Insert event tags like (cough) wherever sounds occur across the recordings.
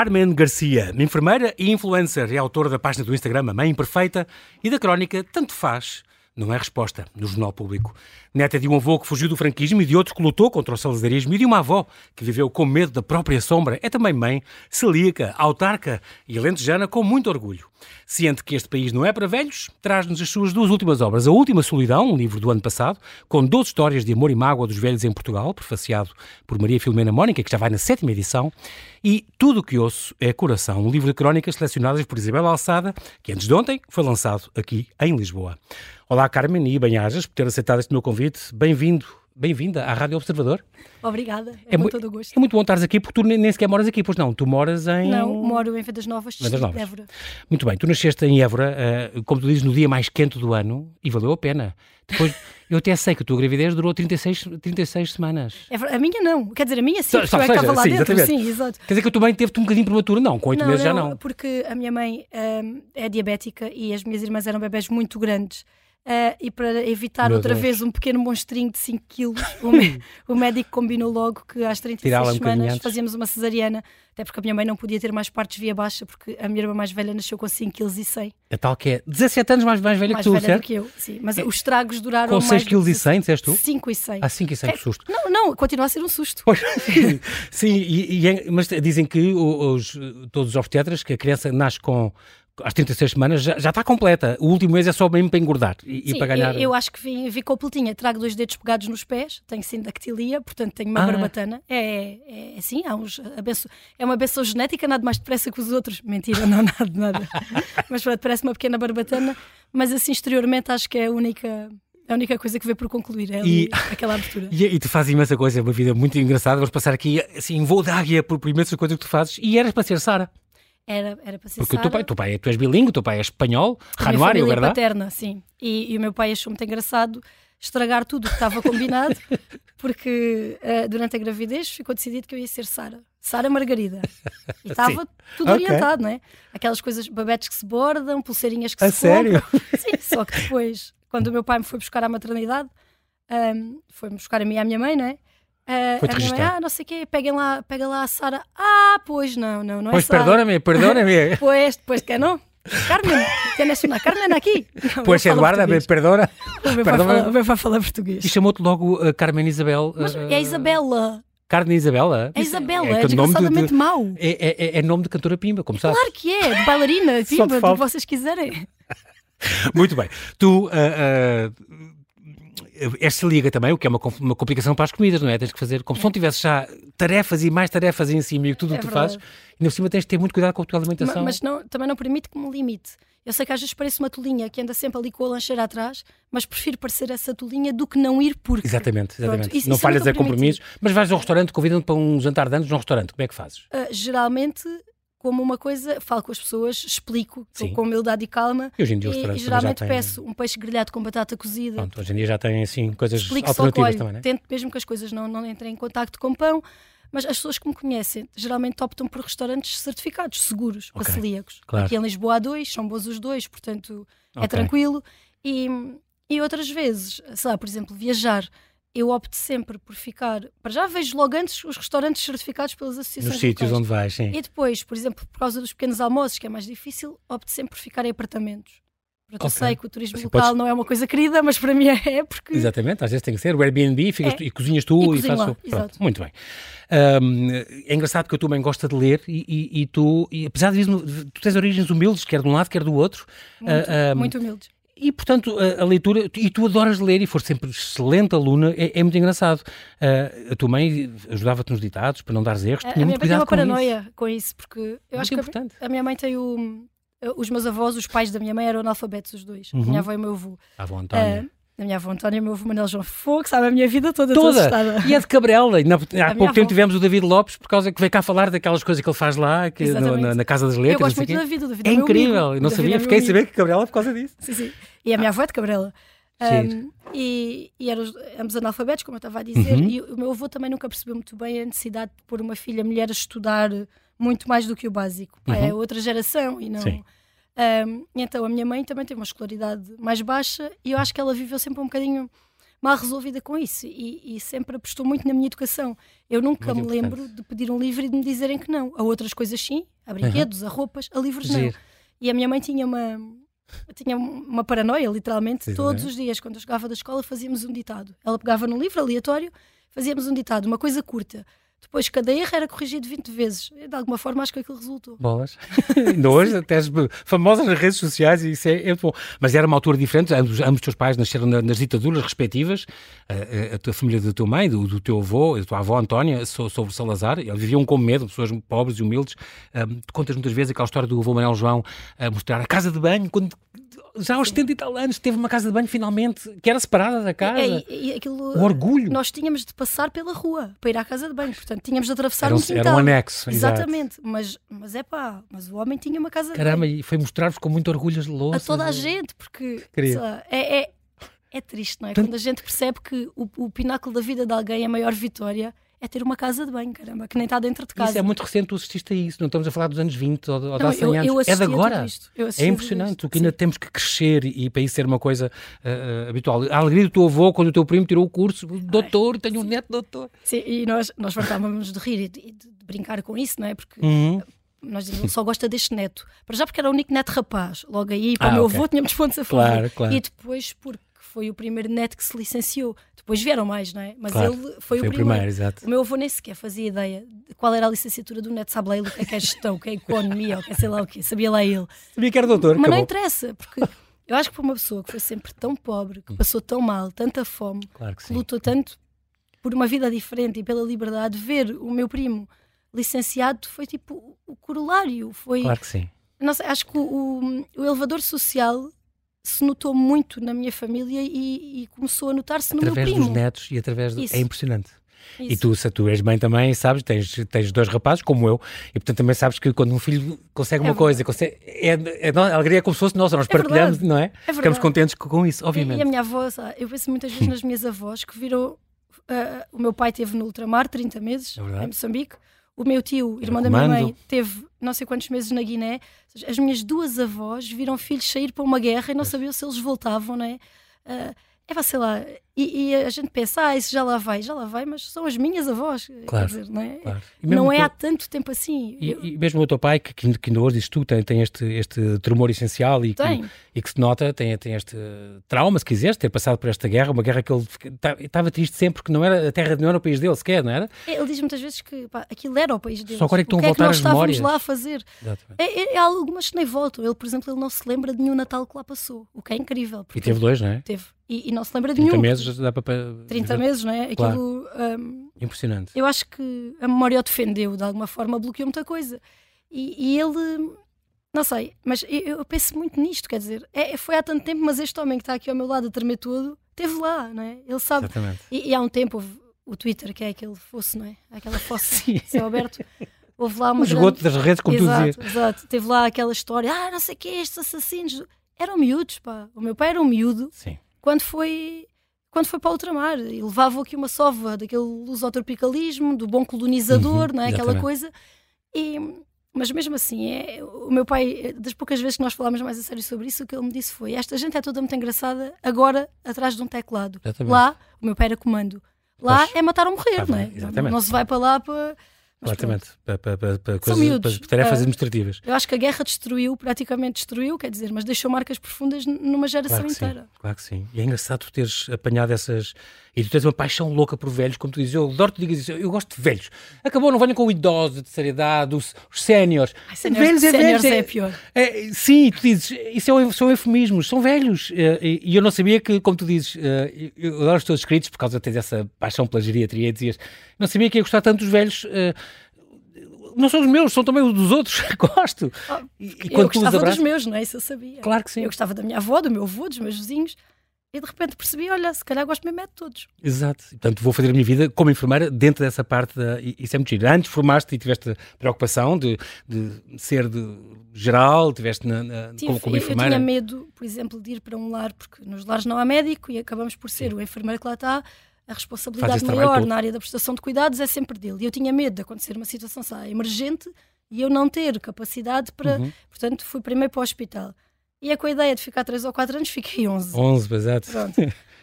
Carmen Garcia, enfermeira e influencer, é autora da página do Instagram A Mãe Imperfeita e da crónica Tanto Faz, não é resposta, no Jornal Público. Neta de um avô que fugiu do franquismo e de outro que lutou contra o salazarismo e de uma avó que viveu com medo da própria sombra, é também mãe, celíaca, autarca e alentejana com muito orgulho. Ciente que este país não é para velhos, traz-nos as suas duas últimas obras. A Última Solidão, um livro do ano passado, com 12 histórias de amor e mágoa dos velhos em Portugal, prefaciado por Maria Filomena Mónica, que já vai na sétima edição, e Tudo o que ouço é Coração, um livro de crónicas selecionadas por Isabel Alçada, que antes de ontem foi lançado aqui em Lisboa. Olá, Carmen, e bem-ajas por ter aceitado este meu convite. Bem-vindo, bem-vinda à Rádio Observador. Obrigada, é, é com todo o gosto. É muito bom estares aqui porque tu nem sequer moras aqui, pois não? Tu moras em. Não, moro em Vendas Novas, Vendas Novas. Évora. Muito bem, tu nasceste em Évora, uh, como tu dizes, no dia mais quente do ano e valeu a pena. Depois, (laughs) eu até sei que a tua gravidez durou 36, 36 semanas. É, a minha não, quer dizer, a minha sim, porque eu estava lá sim, dentro, exatamente. sim, exato. Quer dizer que a tua mãe teve-te um bocadinho prematura, não, com 8 meses não, já não. porque a minha mãe um, é diabética e as minhas irmãs eram bebés muito grandes. Uh, e para evitar Meu outra Deus. vez um pequeno monstrinho de 5 quilos, o, (laughs) o, médico combinou logo que às 36 um semanas fazíamos uma cesariana, até porque a minha mãe não podia ter mais partes via baixa, porque a minha irmã mais velha nasceu com 5 kg e 100. A tal que é 17 anos mais, mais velha mais que tu, velha certo? do que eu, sim. Mas é. os estragos duraram Com 6 kg e 100, disseste tu? 5 e 100. Ah, 5 e 100, é, que susto. Não, não, continua a ser um susto. Pois, (laughs) sim, e, e, é, mas dizem que os, todos os obstetras, que a criança nasce com às 36 semanas já, já está completa. O último mês é só mesmo para engordar e, Sim, e para ganhar. Eu, eu acho que vim, vim completinha. Trago dois dedos pegados nos pés, tenho sindactilia, portanto tenho uma ah. barbatana. É, é, assim, há uns abenço, é uma benção genética, nada mais depressa que os outros. Mentira, não, (laughs) nada, nada. mas pronto, parece uma pequena barbatana, mas assim exteriormente acho que é a única. A única coisa que vê por concluir é e, aquela abertura. (laughs) E, e, tu fazes imensa coisa, é uma vida muito engraçada. Vamos passar aqui assim, em voo de águia por, por imensas coisas que tu fazes. E eras para ser Sara. Era, era para ser Porque o teu pai, teu pai, tu és bilingue, o teu pai é espanhol, januário, verdade? paterna, sim. E, e, o meu pai achou muito engraçado estragar tudo o que estava combinado, (laughs) porque uh, durante a gravidez ficou decidido que eu ia ser Sara. Sara Margarida. E (laughs) estava tudo okay. orientado, não é? Aquelas coisas, babetes que se bordam, pulseirinhas que a se sério? compram. (laughs) Sim, só que depois, quando o meu pai me foi buscar à maternidade, um, foi-me buscar a mim e à minha mãe, não é? Uh, a minha mãe, ah, não sei o quê, peguem lá, pega lá a Sara. Ah, pois não, não, não pois é Sara. perdóname, perdóname. (laughs) pois, pois que não. Carmen, tienes uma Carmen aqui. Não, pois Eduarda, me perdona. O meu, perdona. Pai, fala, falar português. E chamou-te logo uh, Carmen Isabel. Mas é a Isabela. Carmen Isabela? É Isabela, é, é, é desgraçadamente de, mau. É, é, é, nome de cantora Pimba, como sabes. Claro que é, de bailarina, (laughs) Pimba, do que vocês quiserem. (laughs) Muito bem. Tu uh, uh, esta liga também, o que é uma, uma complicação para as comidas, não é? Tens que fazer, como se não tivesse já tarefas e mais tarefas em cima e tudo o é que tu fazes, e no cima tens de ter muito cuidado com a tua alimentação. Mas, mas não, também não permite que me limite. Eu sei que às vezes parece uma tolinha que anda sempre ali com a lancheira atrás, mas prefiro parecer essa tolinha do que não ir porque. Exatamente, exatamente. Pronto, isso, não isso falhas a compromissos, mas vais ao restaurante, convidam-te para um jantar de anos num restaurante, como é que fazes? Uh, geralmente como uma coisa, falo com as pessoas, explico Sim. com humildade e calma. E hoje em dia e, geralmente peço um peixe grelhado com batata cozida. Pronto, hoje em dia já tem assim coisas explico alternativas também, né? Tento mesmo que as coisas não, não entrem em contacto com pão, mas as pessoas que me conhecem geralmente optam por restaurantes certificados, seguros, okay. para celíacos. Claro. Aqui em Lisboa há dois, são bons os dois, portanto é okay. tranquilo. E, e outras vezes, sei lá, por exemplo, viajar eu opto sempre por ficar. Para já vejo logo antes os restaurantes certificados pelas associações. Nos sítios onde vais, sim. E depois, por exemplo, por causa dos pequenos almoços, que é mais difícil, opto sempre por ficar em apartamentos. Porque okay. eu sei que o turismo assim, local podes... não é uma coisa querida, mas para mim (laughs) é porque. Exatamente, às vezes tem que ser. O Airbnb ficas é. tu, e cozinhas tu e, e fazes. Exato. Muito bem. Um, é engraçado que eu também gosto de ler e, e, e tu, apesar disso, tu tens origens humildes, quer de um lado, quer do outro. Muito, uh, um, muito humildes e, portanto, a, a, leitura, e tu adoras ler e foste sempre excelente aluna, é, é muito engraçado. Uh, a tua mãe ajudava-te nos ditados para não dar erros, tinha a muito cuidado com isso. uma paranoia com isso, porque eu muito acho importante. que a, a minha mãe tem o. Os meus avós, os pais da minha mãe eram analfabetos, os dois. Uhum. Minha avó e o meu avô. A avó Antónia. Uh, a minha avó Antónia o meu avô Manuel João Fogo, sabe a minha vida toda. Toda! E é de Cabrela. Há pouco tempo tivemos o David Lopes, por causa que veio cá falar daquelas coisas que ele faz lá, que, no, na, na, Casa das Letras. Eu gosto muito da vida, do David é, é incrível. Eu não sabia, é fiquei a saber que Cabrela por causa disso. Sim, sim. E a minha avó é de Cabrela. Um, e, e eram ambos analfabetos, como eu estava a dizer, uhum. e o meu avô também nunca percebeu muito bem a necessidade de pôr uma filha mulher a estudar muito mais do que o básico. Uhum. É outra geração e não. Um, então a minha mãe também tem uma escolaridade mais baixa e eu acho que ela viveu sempre um bocadinho mal resolvida com isso e, e, sempre apostou muito na minha educação. Eu nunca muito me lembro de pedir um livro e de me dizerem que não. A outras coisas sim, a brinquedos, uhum. a roupas, a livros não. E a minha mãe tinha uma, tinha uma paranoia, literalmente. Sim, Todos é? os dias, quando eu chegava da escola, fazíamos um ditado. Ela pegava num livro aleatório, fazíamos um ditado, uma coisa curta. Depois, cada erro era corrigido 20 vezes. De alguma forma, acho que aquilo resultou. Bolas. (laughs) Ainda hoje, até as famosas nas redes sociais, e isso é, é bom. Mas era uma altura diferente. Ambos, ambos os teus pais nasceram nas ditaduras respectivas. A, a, a tua família da tua mãe, do, do, teu avô, da tua avó Antónia, sobre Salazar. Eles viviam com medo, pessoas pobres e humildes. Um, contas muitas vezes aquela história do avô Manuel João a mostrar a casa de banho, quando já aos 70 e tal anos, teve uma casa de banho finalmente, que era separada da casa. É, aquilo, o orgulho. Nós tínhamos de passar pela rua para ir à casa de banho, portanto tínhamos de atravessar era um, um quintal. Era um anexo, Exatamente, mas, mas é pá, mas o homem tinha uma casa Caramba, de banho. e foi mostrar-vos com muito orgulho as louças. A toda a gente, porque lá, é, é, é triste, não é? Tanto... Quando a gente percebe que o, o pináculo da vida de alguém é a maior vitória é ter uma casa de banho, caramba, que nem está dentro de casa. Isso é muito recente, tu assististe a isso, não estamos a falar dos anos 20 ou, ou de há 100 anos, é de agora. É impressionante, o que ainda temos que crescer e, para isso ser uma coisa uh, habitual. A alegria do teu avô quando o teu primo tirou o curso, doutor, Ai, tenho sim. um neto doutor. Sim, e nós, nós fartávamos de rir e de, de, brincar com isso, não é? Porque. Uhum. Nós dizemos, ele só gosta deste neto. Para já porque era o único neto rapaz. Logo aí, para ah, o meu okay. avô, tínhamos pontos a favor. Claro, claro. E depois porque foi o primeiro neto que se licenciou. Depois vieram mais, não é? Mas claro, ele foi, foi o primeiro. primeiro exato. O meu avô nem sequer fazia ideia de qual era a licenciatura do neto. Sabe lá ele o que é, que é gestão, o que é economia, o que é sei lá o que. Sabia lá ele. Sabia que era doutor. Mas acabou. não interessa, porque eu acho que para uma pessoa que foi sempre tão pobre, que passou tão mal, tanta fome, claro que, que lutou tanto por uma vida diferente e pela liberdade, ver o meu primo licenciado foi tipo o corolário. Foi, claro que sim. Não sei, acho que o, o elevador social se notou muito na minha família e, e começou a notar-se no meu primo. Através dos netos e através do... É impressionante. Isso. E tu, se tu és mãe também, sabes, tens, tens dois rapazes, como eu, e portanto também sabes que quando um filho consegue uma é coisa, consegue, é, é, a alegria é como se fosse nossa, nós é partilhamos, verdade. não é? é Ficamos contentes com isso, obviamente. E, e a minha avó, eu penso muitas vezes (laughs) nas minhas avós que viram. Uh, o meu pai teve no ultramar 30 meses, é em Moçambique. O meu tio, irmão da minha mãe, teve não sei quantos meses na Guiné. As minhas duas avós viram filhos sair para uma guerra e não sabiam se eles voltavam, não é? Uh, é, sei lá, e, e, a gente pensa, ah, isso já lá vai, já lá vai, mas são as minhas avós, claro, dizer, não é? Claro. Não é há tanto tempo assim. E, eu... e, mesmo o teu pai, que, que ainda hoje dizes tu, tem, tem este, este tremor essencial e que, e que se nota, tem, tem este trauma, se quiseres, ter passado por esta guerra, uma guerra que ele estava triste sempre, porque não era, a terra não era o país dele sequer, não era? É, ele diz muitas vezes que pá, aquilo era o país dele. Só agora é que estão a voltar é que nós as memórias. estávamos lá a fazer. É, é, é, algumas que nem voltam. Ele, por exemplo, ele não se lembra de nenhum Natal que lá passou, o que é incrível. E teve dois, não é? Teve. E, e não se lembra de nenhum. meses dá para 30 meses, não é? Claro. Aquilo. Um, Impressionante. Eu acho que a memória o defendeu, de alguma forma bloqueou muita coisa. E, e ele. Não sei, mas eu, eu, penso muito nisto, quer dizer, é, foi há tanto tempo, mas este homem que está aqui ao meu lado a tremer todo, esteve lá, não é? Ele sabe. Exatamente. E, e há um tempo houve o Twitter, que é aquele fosse, não é? Aquela fosse, (laughs) céu aberto. Houve lá uma. O esgoto grande... das redes, como exato, tu dizias. Exato, teve lá aquela história, ah, não sei o que, estes assassinos. Eram miúdos, pá. O meu pai era um miúdo. Sim. Quando foi quando foi para o ultramar e levavam aqui uma sova daquele lusotropicalismo, do bom colonizador, uhum, não é? aquela coisa. E, mas mesmo assim, é, o meu pai, das poucas vezes que nós falámos mais a sério sobre isso, o que ele me disse foi: Esta gente é toda muito engraçada, agora atrás de um teclado. Exatamente. Lá, o meu pai era comando. Lá é matar ou morrer, não é? Exatamente. Não se vai para lá para Completamente. Para, para, para, para, coisas, para tarefas uh, administrativas. Eu acho que a guerra destruiu, praticamente destruiu, quer dizer, mas deixou marcas profundas numa geração claro inteira. Sim, claro que sim. E é engraçado tu teres apanhado essas. E tu tens uma paixão louca por velhos, como tu dizes. Eu adoro que digas isso. Eu gosto de velhos. Acabou, não venham com o idoso de seriedade, os, os séniores. Velhos é velhos. É, é pior. É, sim, tu dizes, isso é, são eufemismos, são velhos. Eh, e, e, eu não sabia que, como tu dizes, eh, eu adoro os teus escritos por causa de teres essa paixão pela geriatria. Dizias, não sabia que ia gostar tanto dos velhos eh, não são os meus, são também os dos outros. (laughs) Gosto. Oh, e, e eu gostava abraços... dos meus, não é? Isso eu sabia. Claro que sim. Eu gostava da minha avó, do meu avô, dos meus vizinhos. E de repente percebi, olha, se calhar gosto mesmo é de todos. Exato. Portanto, vou fazer a minha vida como enfermeira dentro dessa parte da... Isso é muito giro. Antes formaste e tiveste preocupação de, de ser de geral, tiveste na, na, Tive, como, como enfermeira. Eu tinha medo, por exemplo, de ir para um lar, porque nos lares não há médico e acabamos por ser Sim. o enfermeiro que lá está a responsabilidade maior na área da prestação de cuidados é sempre dele. E eu tinha medo de acontecer uma situação emergente e eu não ter capacidade para. Uhum. Portanto, fui primeiro para o hospital. E é com a ideia de ficar 3 ou 4 anos, fiquei 11. 11, exato.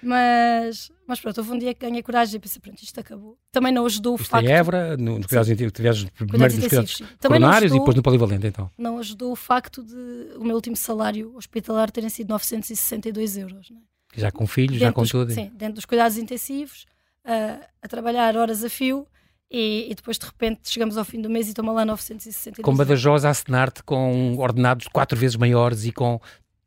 Mas, mas pronto, houve um dia que ganhei coragem e pensei, pronto, isto acabou. Também não ajudou o isto facto... Em Évora, no, nos cuidados intensivos, tiveste primeiro nos cuidados coronários e depois no polivalente, então. Não ajudou o facto de o meu último salário hospitalar terem sido 962 euros. Não é? Já com filhos, já com dos, tudo. Sim, dentro dos cuidados intensivos, uh, a trabalhar horas a fio e, e, depois de repente chegamos ao fim do mês e toma lá 962 Com Badajoz a assinar-te com ordenados quatro vezes maiores e com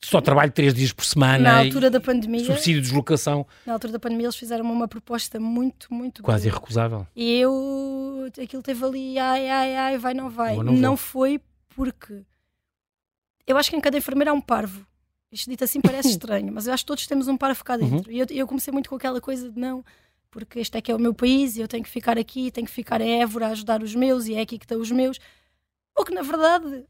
só trabalho três dias por semana. Na altura da pandemia. Subsídio de deslocação. Na altura da pandemia eles fizeram uma proposta muito, muito Quase boa. irrecusável. E eu, aquilo teve ali, ai, ai, ai, vai, não vai. Não, não foi porque eu acho que em cada enfermeira há um parvo. Isto dito assim parece (laughs) estranho, mas eu acho que todos temos um par a ficar uhum. dentro. Uhum. E eu, eu, comecei muito com aquela coisa de não, porque este é que é o meu país e eu tenho que ficar aqui, tenho que ficar em Évora a ajudar os meus e é aqui que estão os meus. O que na verdade.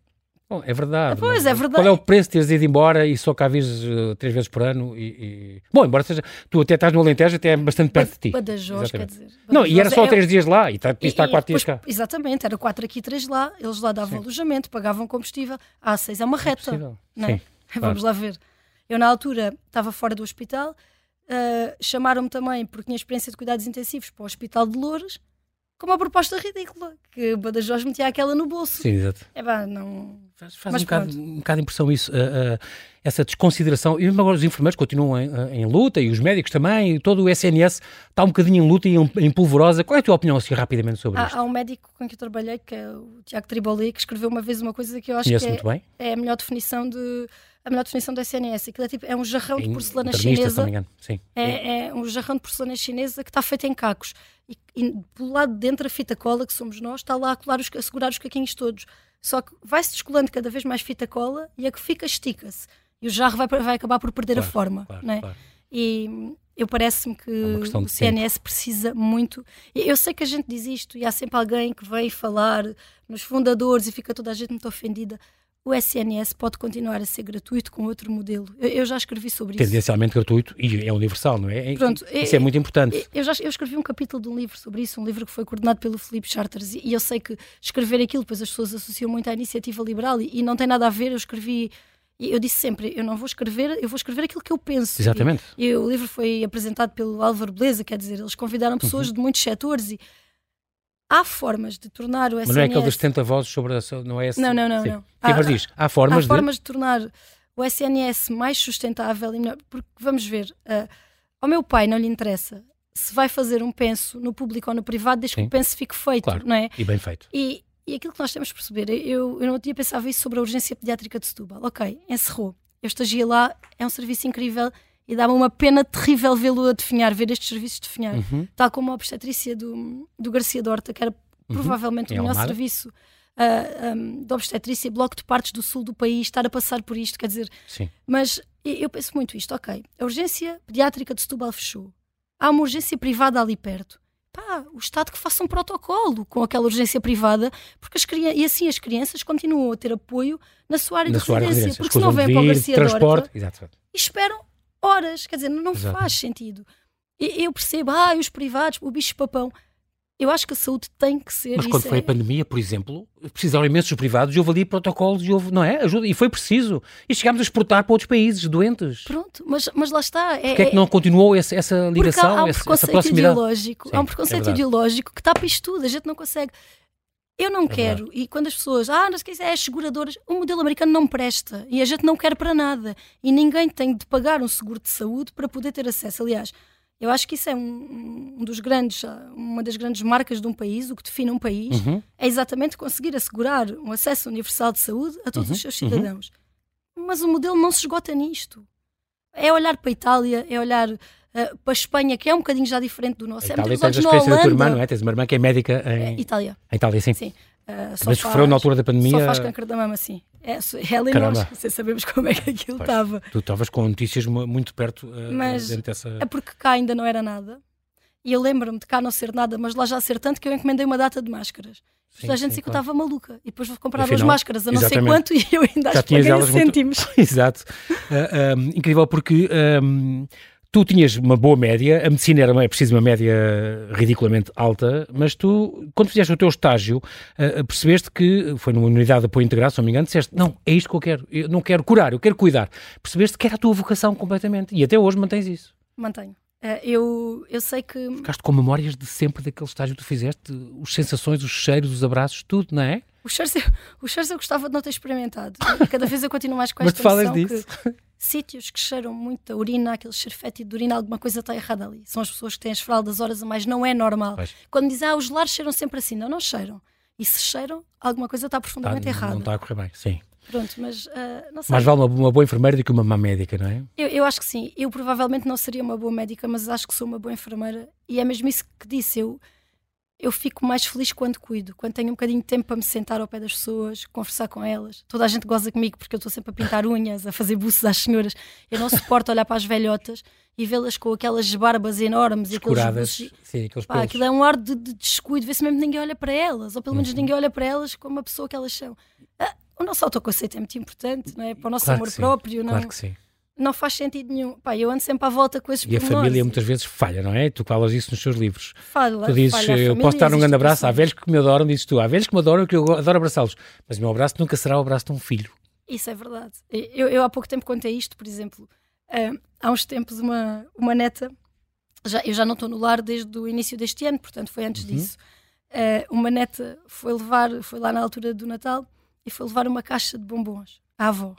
Bom, é verdade. Pois, é verdade. Qual é o preço de teres ido embora e só cá vires uh, três vezes por ano? E, e, Bom, embora seja. Tu até estás no Alentejo, até é bastante perto de ti. Badajoz, quer dizer. Badajoz não, e era só é... três dias lá e está, está quatro dias cá. Exatamente, era quatro aqui, três lá. Eles lá davam Sim. alojamento, pagavam combustível. A A6 é uma reta. É não é? Sim, (laughs) Vamos lá ver. Eu, na altura, estava fora do hospital, uh, chamaram-me também, porque tinha experiência de cuidados intensivos, para o Hospital de Louros, com uma proposta ridícula, que Badajoz metia aquela no bolso. Sim, exato. É pá, não... Faz, faz um, bocado, um bocado de impressão isso, uh, uh, essa desconsideração. E mesmo agora os enfermeiros continuam em, em, luta, e os médicos também, e todo o SNS está um bocadinho em luta e em, em polvorosa. Qual é a tua opinião, assim, rapidamente sobre há, isto? Há um médico com quem eu trabalhei, que é o Tiago Triboli, que escreveu uma vez uma coisa que eu acho Conheço que é, é a melhor definição de a melhor definição do SNS. Aquilo é, tipo, é um jarrão de porcelana chinesa. Sim. É, é, um jarrão de porcelana chinesa que está feito em cacos. E, e pelo lado de dentro a fita cola, que somos nós, está lá a, colar os, a segurar os caquinhos todos. Só que vai-se descolando cada vez mais fita cola e a que fica estica-se. E o jarro vai, vai acabar por perder claro, a forma. Claro, não é? Claro. E eu parece-me que é o CNS tempo. precisa muito. Eu sei que a gente diz isto e há sempre alguém que vem falar nos fundadores e fica toda a gente muito ofendida o SNS pode continuar a ser gratuito com outro modelo. Eu, eu já escrevi sobre isso. Tendencialmente gratuito e é universal, não é? Pronto, isso é, é muito importante. Eu já eu escrevi um capítulo de um livro sobre isso, um livro que foi coordenado pelo Felipe Charters, e eu sei que escrever aquilo, depois as pessoas associam muito à iniciativa liberal e, e não tem nada a ver. Eu escrevi eu disse sempre, eu não vou escrever, eu vou escrever aquilo que eu penso. Exatamente. E, e o livro foi apresentado pelo Álvaro Beleza, quer dizer, eles convidaram pessoas uhum. de muitos setores e há formas de tornar o SNS... Mas não é aquele dos 70 vozes sobre a... Não é esse... Não, não, não. não. Há, mas diz, há formas há de... formas de tornar o SNS mais sustentável e melhor. Porque, vamos ver, uh, ao meu pai não lhe interessa se vai fazer um penso no público ou no privado, desde Sim. que o penso fique feito, claro. não é? E bem feito. E, e aquilo que nós temos de perceber, eu, eu não tinha pensado isso sobre a urgência pediátrica de Setúbal. Ok, encerrou. Eu estagiei lá, é um serviço incrível e dá-me uma pena terrível vê-lo a definhar, ver estes serviços definhar. Uhum. Tal como a obstetrícia do, do Garcia Dorta, que era uhum. provavelmente o melhor serviço uh, ah, um, de obstetrícia, bloco de partes do sul do país, estar a passar por isto, quer dizer. Sim. Mas eu penso muito isto, ok. A urgência pediátrica de Setúbal fechou. Há uma urgência privada ali perto. Pá, o Estado que faça um protocolo com aquela urgência privada, porque as crianças, e assim as crianças continuam a ter apoio na sua área, na de, sua residência, área de residência, porque senão vêm para o Garcia Dorta e esperam horas, quer dizer, não Exato. faz sentido. Eu percebo, ah, os privados, o bicho papão. Eu acho que a saúde tem que ser. Mas quando foi é... a pandemia, por exemplo, precisaram imensos privados e houve ali protocolos e houve, não é? Ajuda, e foi preciso. E chegámos a exportar para outros países doentes. Pronto, mas, mas lá está. É, Porquê é que não continuou essa, essa ligação, há um essa, essa proximidade? Ideológico, Sim, há um preconceito é ideológico que tapa isto tudo, a gente não consegue. Eu não é quero, verdade. e quando as pessoas, ah, não sei se é as seguradoras, o modelo americano não presta e a gente não quer para nada. E ninguém tem de pagar um seguro de saúde para poder ter acesso. Aliás, eu acho que isso é um, um, dos grandes, uma das grandes marcas de um país, o que define um país, uhum. é exatamente conseguir assegurar um acesso universal de saúde a todos uhum. os seus uhum. cidadãos. Uhum. Mas o modelo não se esgota nisto. É olhar para a Itália, é olhar uh, para a Espanha, que é um bocadinho já diferente do nosso. A Itália é tens a experiência da tua irmã, não é? Tens uma irmã que é médica em... É, Itália. Em Itália, sim. Sim. Uh, Mas sofreu na altura da pandemia. Só faz câncer da mama, sim. É, ela e nós, sem sabemos como é que aquilo estava. Tu estavas com notícias muito perto uh, Mas dentro dessa. É porque cá ainda não era nada. E eu lembro-me de cá não ser nada, mas lá já ser tanto que eu encomendei uma data de máscaras. Sim, a gente disse que eu estava maluca. E depois vou comprar Afinal, duas máscaras a não exatamente. sei quanto (laughs) e eu ainda já acho que paguei cêntimos. (laughs) Exato. Uh, um, incrível porque um, tu tinhas uma boa média, a medicina era, é preciso uma média ridiculamente alta, mas tu, quando fizeste o teu estágio, uh, percebeste que, foi numa unidade de apoio integrado, se não me engano, disseste, não, é isto que eu quero, eu não quero curar, eu quero cuidar. Percebeste que era a tua vocação completamente, e até hoje mantens isso. Mantenho. Uh, eu, eu sei que. Ficaste com memórias de sempre daquele estágio que tu fizeste, as sensações, os cheiros, os abraços, tudo, não é? Os cheiros, os cheiros eu gostava de não ter experimentado. Cada vez eu continuo mais com esta Mas tu falas disso. que sítios que cheiram muito a urina, aquele cheiro fétido de urina, alguma coisa está errada ali. São as pessoas que têm as fraldas horas a mais, não é normal. Pois. Quando dizem, ah, os lares cheiram sempre assim, não, não cheiram. E se cheiram, alguma coisa está profundamente tá, errada. Não está a correr bem, sim. Pronto, mas uh, não sei. Mais vale uma, uma, boa enfermeira do que uma má médica, não é? Eu, eu, acho que sim. Eu provavelmente não seria uma boa médica, mas acho que sou uma boa enfermeira. E é mesmo isso que disse. Eu, eu fico mais feliz quando cuido, quando tenho um bocadinho de tempo para me sentar ao pé das pessoas, conversar com elas. Toda a gente goza comigo porque eu estou sempre a pintar unhas, a fazer buços às senhoras. Eu não suporto olhar para as velhotas e vê-las com aquelas barbas enormes Escuradas, e aqueles buços. Sim, aqueles Pá, aquilo é um ar de, de descuido, vê-se mesmo que ninguém olha para elas, ou pelo menos uhum. ninguém olha para elas como a pessoa que elas são. Ah, o nosso autoconceito é muito importante, não é? Para o nosso claro amor próprio, não Claro que sim não faz sentido nenhum. Pá, eu ando sempre à volta com esses E a família muitas vezes falha, não é? Tu falas isso nos seus livros. Fala, tu dizes, falha eu posso dar um grande abraço, há velhos que me adoram, dizes tu, há velhos que me adoram, que eu adoro abraçá-los, mas o meu abraço nunca será o abraço de um filho. Isso é verdade. Eu, eu há pouco tempo contei isto, por exemplo, uh, há uns tempos uma, uma neta, já, eu já não estou no lar desde o início deste ano, portanto foi antes uhum. disso, uh, uma neta foi levar, foi lá na altura do Natal e foi levar uma caixa de bombons à avó.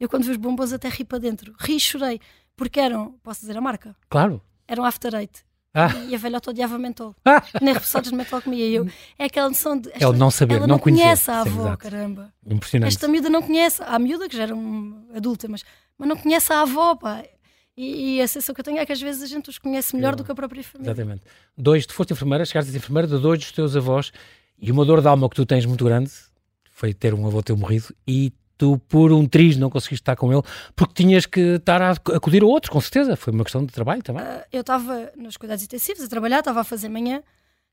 Eu quando vi os bombons até ri para dentro. Ri e chorei. Porque eram, posso dizer a marca? Claro. Eram After Eight. Ah. E a velhota odiava mentol. Ah. Nem repassados de mentol comia. Eu, é aquela noção de. Esta, ela não saber, ela não, não conhece a avó, Sim, caramba. Impressionante. Esta miúda não conhece. Há miúda que já era um adulta, mas, mas não conhece a avó, pá. E, e, a sensação que eu tenho é que às vezes a gente os conhece melhor do que a própria família. Exatamente. Dois, tu foste enfermeira, chegaste a ser enfermeira de dois dos teus avós e uma dor de alma que tu tens muito grande foi ter um avô teu morrido e tu por um triz não conseguiste estar com ele porque tinhas que estar a acudir a outros, com certeza. Foi uma questão de trabalho também. Uh, eu estava nos cuidados intensivos a trabalhar, estava a fazer manhã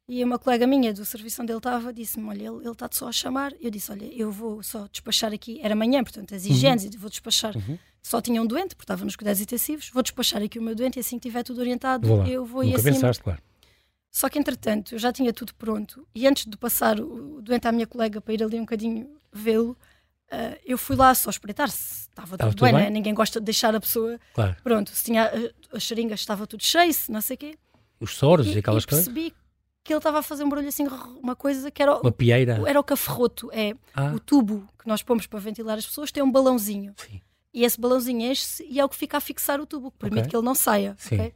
e uma colega minha do serviço onde ele estava disse-me: Olha, ele está-te só a chamar. Eu disse: Olha, eu vou só despachar aqui. Era manhã, portanto, as higienes, uhum. vou despachar. Uhum. Só tinha um doente, porque estava nos cuidados intensivos. Vou despachar aqui o meu doente e assim que tiver tudo orientado, vou eu vou Nunca ir acima. pensaste, claro. Só que entretanto, eu já tinha tudo pronto e antes de passar o doente à minha colega para ir ali um bocadinho vê-lo, Uh, eu fui lá só espreitar se estava tudo, tudo bem, bem? Né? ninguém gosta de deixar a pessoa. Claro. Pronto, se tinha as seringas, estava tudo cheio, se não sei o quê. Os soros e, e aquelas coisas. percebi que ele estava a fazer um barulho assim, uma coisa que era. Uma pieira. Era o caferroto, é ah. o tubo que nós pomos para ventilar as pessoas, tem um balãozinho. Sim. E esse balãozinho enche-se e é o que fica a fixar o tubo, que permite okay. que ele não saia. Sim. Okay?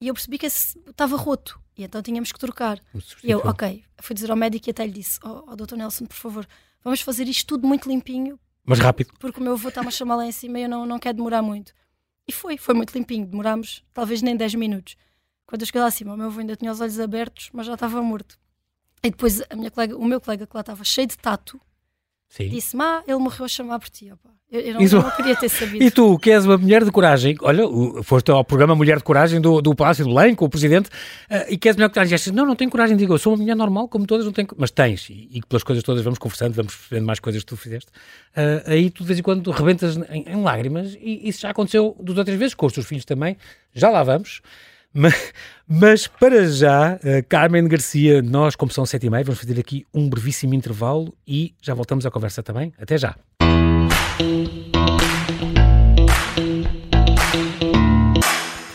E eu percebi que esse estava roto. E então tínhamos que trocar. E eu, ok, fui dizer ao médico e até lhe disse: Oh, oh doutor Nelson, por favor, vamos fazer isto tudo muito limpinho mas rápido. Porque o meu avô está-me a chamar lá em cima e eu não, não quero demorar muito. E foi, foi muito limpinho. Demorámos talvez nem 10 minutos. Quando eu cheguei lá acima, o meu avô ainda tinha os olhos abertos, mas já estava morto. E depois a minha colega, o meu colega que lá estava cheio de tato, disse-me: Ah, ele morreu a chamar por ti. Opa. Eu, eu, não, eu, não, queria ter sabido. (laughs) E tu, que és uma mulher de coragem, olha, foste ao programa Mulher de Coragem do, do Palácio do Belém, com o Presidente, uh, e que és mulher de coragem, não, não tenho coragem, digo, eu sou uma mulher normal, como todas, não tenho, mas tens, e, e pelas coisas todas vamos conversando, vamos percebendo mais coisas que tu fizeste, uh, aí tu de vez em quando rebentas em, em lágrimas, e isso já aconteceu duas ou três vezes, com os teus filhos também, já lá vamos. Mas, mas, para já, uh, Carmen Garcia, nós, como são sete e meia, vamos fazer aqui um brevíssimo intervalo e já voltamos à conversa também. Até já.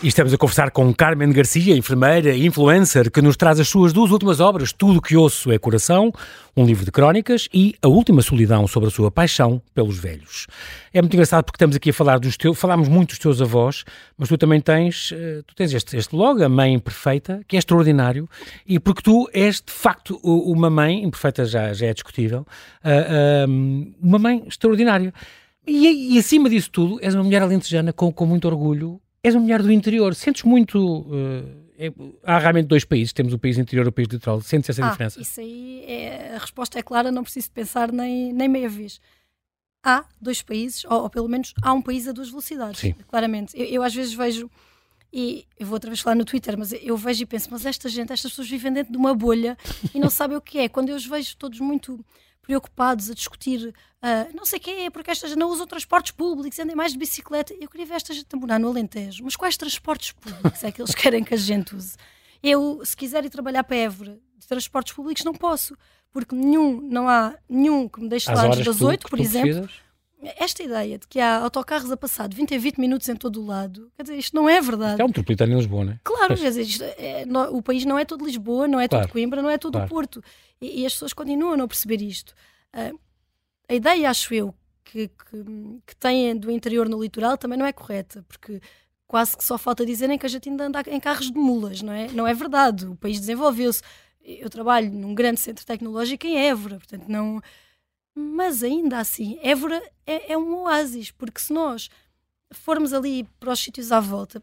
E estamos a conversar com Carmen Garcia, enfermeira e influencer, que nos traz as suas duas últimas obras, Tudo que Ouço é Coração, um livro de crónicas, e A Última Solidão, sobre a sua paixão pelos velhos. É muito engraçado porque estamos aqui a falar dos teus, falámos muito dos teus avós, mas tu também tens, eh, tu tens este, este blog, A Mãe Imperfeita, que é extraordinário, e porque tu és, de facto, uma mãe, imperfeita já, já é discutível, eh, eh, uma mãe extraordinária. E, e, acima disso tudo, és uma mulher alentejana com, com muito orgulho, És uma mulher do interior, sentes muito. Uh, é, há realmente dois países, temos o país interior e o país litoral. Sentes essa ah, diferença? Isso aí, é, a resposta é clara, não preciso pensar nem, nem meia vez. Há dois países, ou, ou pelo menos há um país a duas velocidades, Sim. claramente. Eu, eu às vezes vejo, e eu vou outra vez falar no Twitter, mas eu vejo e penso, mas esta gente, estas pessoas vivem dentro de uma bolha e não sabem o que é. Quando eu os vejo todos muito preocupados a discutir uh, não sei o quê, porque esta gente não usam transportes públicos, andem mais de bicicleta. Eu queria ver esta gente a morar no Alentejo, mas quais transportes públicos é que eles (laughs) querem que a gente use? Eu, se quiser ir trabalhar para Évora de transportes públicos, não posso, porque nenhum, não há nenhum que me deixe lá antes das 8, por exemplo. Esta ideia de que há autocarros a passar de 20 a 20 minutos em todo o lado, quer dizer, isto não é verdade. Isto é um metropolitano em Lisboa, não é? Claro, quer dizer, isto é, no, o país não é todo Lisboa, não é claro. todo Coimbra, não é todo claro. Porto. E, e, as pessoas continuam a não perceber isto. Uh, a ideia, acho eu, que, que, que têm do interior no litoral também não é correta, porque quase que só falta dizerem que a gente ainda anda em carros de mulas, não é? Não é verdade. O país desenvolveu-se. Eu trabalho num grande centro tecnológico em Évora, portanto, não. Mas ainda assim, Évora é, é um oásis, porque se nós formos ali para os sítios à volta,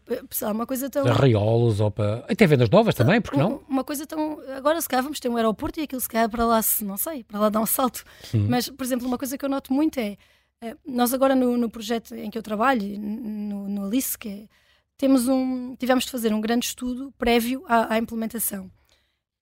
uma coisa tão. Arraiolos ou para. Até vendas novas também, porque não? Uma coisa tão. Agora, se calhar, vamos ter um aeroporto e aquilo se calhar para lá, se não sei, para lá dar um salto. Sim. Mas, por exemplo, uma coisa que eu noto muito é. Eh, nós agora no, no projeto em que eu trabalho, no, no Alice, que é, temos um, tivemos de fazer um grande estudo prévio à, à implementação.